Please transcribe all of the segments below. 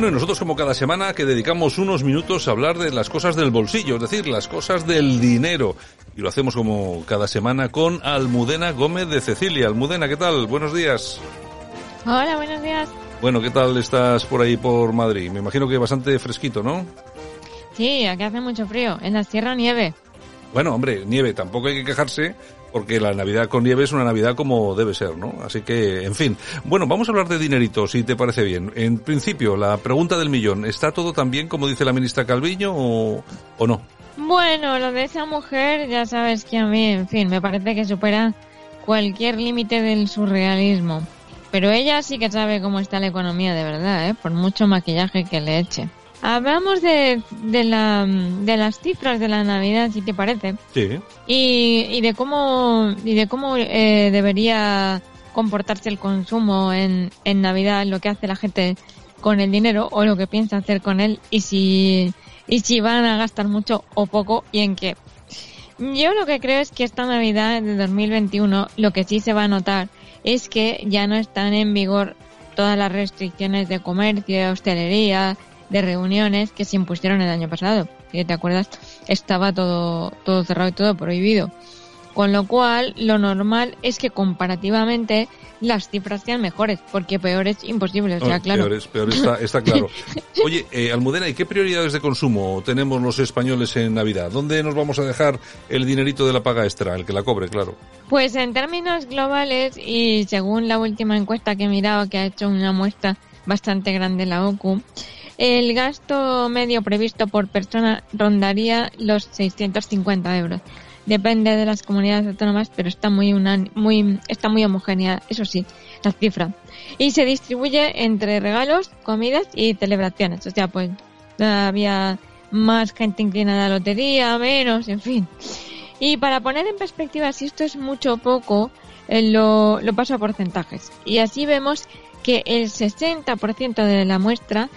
Bueno, y nosotros como cada semana que dedicamos unos minutos a hablar de las cosas del bolsillo, es decir, las cosas del dinero. Y lo hacemos como cada semana con Almudena Gómez de Cecilia. Almudena, ¿qué tal? Buenos días. Hola, buenos días. Bueno, ¿qué tal estás por ahí por Madrid? Me imagino que bastante fresquito, ¿no? Sí, aquí hace mucho frío. En la sierra nieve. Bueno, hombre, nieve, tampoco hay que quejarse porque la Navidad con nieve es una Navidad como debe ser, ¿no? Así que, en fin. Bueno, vamos a hablar de dinerito, si te parece bien. En principio, la pregunta del millón, ¿está todo tan bien como dice la ministra Calviño o, o no? Bueno, lo de esa mujer, ya sabes que a mí, en fin, me parece que supera cualquier límite del surrealismo. Pero ella sí que sabe cómo está la economía de verdad, ¿eh? Por mucho maquillaje que le eche. Hablamos de, de, la, de las cifras de la Navidad, si te parece. Sí. Y, y de cómo, y de cómo eh, debería comportarse el consumo en, en Navidad, lo que hace la gente con el dinero o lo que piensa hacer con él y si, y si van a gastar mucho o poco y en qué. Yo lo que creo es que esta Navidad de 2021 lo que sí se va a notar es que ya no están en vigor todas las restricciones de comercio, hostelería, de reuniones que se impusieron el año pasado. Si te acuerdas, estaba todo, todo cerrado y todo prohibido. Con lo cual, lo normal es que comparativamente las cifras sean mejores, porque peores imposible, o sea, claro. Peor, es- peor está, está claro. Oye, eh, Almudena, ¿y qué prioridades de consumo tenemos los españoles en Navidad? ¿Dónde nos vamos a dejar el dinerito de la paga extra, el que la cobre, claro? Pues en términos globales y según la última encuesta que he mirado, que ha hecho una muestra bastante grande la OCU, el gasto medio previsto por persona rondaría los 650 euros. Depende de las comunidades autónomas, pero está muy, unan- muy, está muy homogénea, eso sí, la cifra. Y se distribuye entre regalos, comidas y celebraciones. O sea, pues había más gente inclinada a la lotería, menos, en fin. Y para poner en perspectiva si esto es mucho o poco, eh, lo paso a porcentajes. Y así vemos que el 60% de la muestra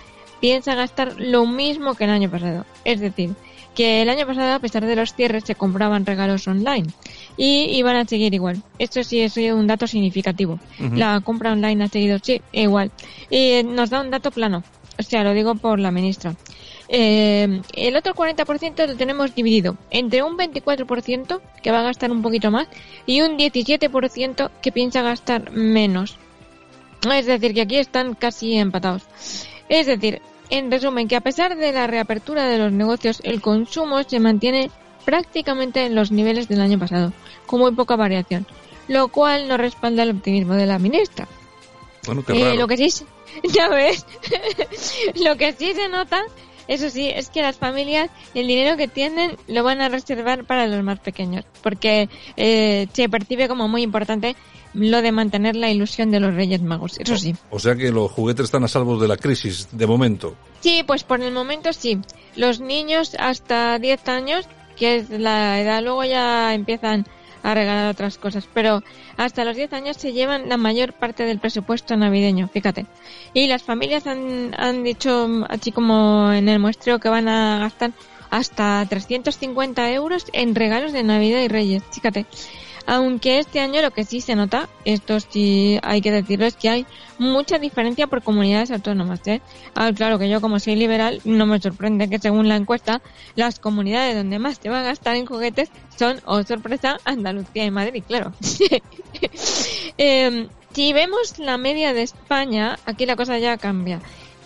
piensa gastar lo mismo que el año pasado. Es decir, que el año pasado, a pesar de los cierres, se compraban regalos online. Y iban a seguir igual. Esto sí es un dato significativo. La compra online ha seguido, sí, igual. Y nos da un dato plano. O sea, lo digo por la ministra. Eh, el otro 40% lo tenemos dividido entre un 24% que va a gastar un poquito más y un 17% que piensa gastar menos. Es decir, que aquí están casi empatados. Es decir, en resumen, que a pesar de la reapertura de los negocios, el consumo se mantiene prácticamente en los niveles del año pasado, con muy poca variación, lo cual no respalda el optimismo de la ministra. Bueno, qué Eh, raro. lo que sí, ya ves, lo que sí se nota, eso sí, es que las familias el dinero que tienen lo van a reservar para los más pequeños, porque eh, se percibe como muy importante lo de mantener la ilusión de los Reyes Magos, eso sí. O sea que los juguetes están a salvo de la crisis, de momento. Sí, pues por el momento sí. Los niños hasta 10 años, que es la edad, luego ya empiezan a regalar otras cosas, pero hasta los 10 años se llevan la mayor parte del presupuesto navideño, fíjate. Y las familias han, han dicho, así como en el muestreo, que van a gastar hasta 350 euros en regalos de Navidad y Reyes, fíjate. Aunque este año lo que sí se nota, esto sí hay que decirlo, es que hay mucha diferencia por comunidades autónomas. ¿eh? Ah, claro que yo como soy liberal no me sorprende que según la encuesta las comunidades donde más se va a gastar en juguetes son, oh sorpresa, Andalucía y Madrid, claro. Eh, si vemos la media de España, aquí la cosa ya cambia.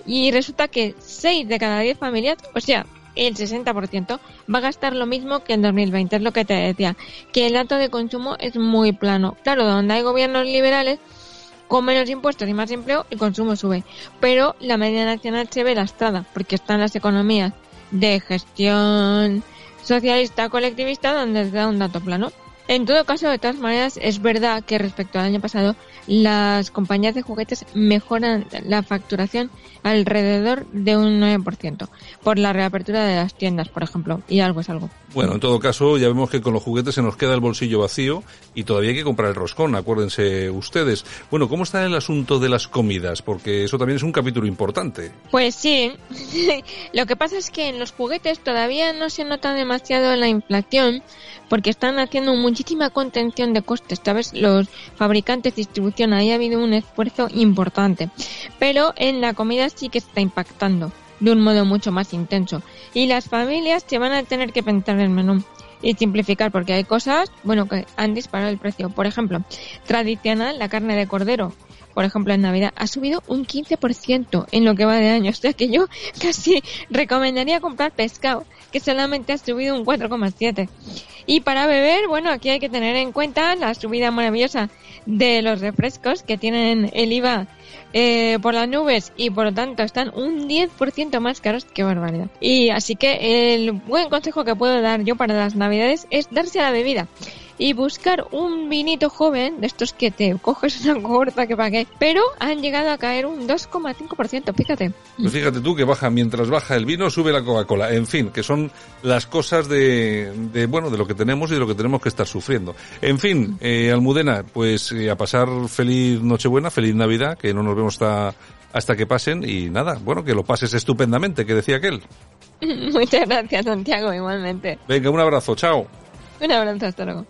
Y resulta que 6 de cada 10 familias, o sea, el 60%, va a gastar lo mismo que en 2020. Es lo que te decía, que el dato de consumo es muy plano. Claro, donde hay gobiernos liberales, con menos impuestos y más empleo, el consumo sube. Pero la media nacional se ve lastrada, porque están las economías de gestión socialista colectivista donde se da un dato plano. En todo caso, de todas maneras, es verdad que respecto al año pasado, las compañías de juguetes mejoran la facturación alrededor de un 9% por la reapertura de las tiendas, por ejemplo, y algo es algo. Bueno, en todo caso, ya vemos que con los juguetes se nos queda el bolsillo vacío y todavía hay que comprar el roscón, acuérdense ustedes. Bueno, ¿cómo está el asunto de las comidas? Porque eso también es un capítulo importante. Pues sí, lo que pasa es que en los juguetes todavía no se nota demasiado la inflación porque están haciendo muchísima contención de costes, ¿sabes? Los fabricantes de distribución, ahí ha habido un esfuerzo importante. Pero en la comida sí que está impactando de un modo mucho más intenso. Y las familias se van a tener que pensar el menú y simplificar porque hay cosas, bueno, que han disparado el precio. Por ejemplo, tradicional, la carne de cordero, por ejemplo, en Navidad, ha subido un 15% en lo que va de año. O sea que yo casi recomendaría comprar pescado, que solamente ha subido un 4,7%. Y para beber, bueno, aquí hay que tener en cuenta la subida maravillosa de los refrescos que tienen el IVA eh, por las nubes y por lo tanto están un 10% más caros que barbaridad. Y así que el buen consejo que puedo dar yo para las navidades es darse a la bebida y buscar un vinito joven, de estos que te coges una corta que pagué, pero han llegado a caer un 2,5%, fíjate. Pues fíjate tú que baja, mientras baja el vino, sube la Coca-Cola. En fin, que son las cosas de, de, bueno, de lo que tenemos y de lo que tenemos que estar sufriendo. En fin, eh, Almudena, pues eh, a pasar feliz Nochebuena, feliz Navidad, que no nos vemos hasta, hasta que pasen y nada, bueno, que lo pases estupendamente, que decía aquel. Muchas gracias, Santiago, igualmente. Venga, un abrazo, chao. Un abrazo, hasta luego.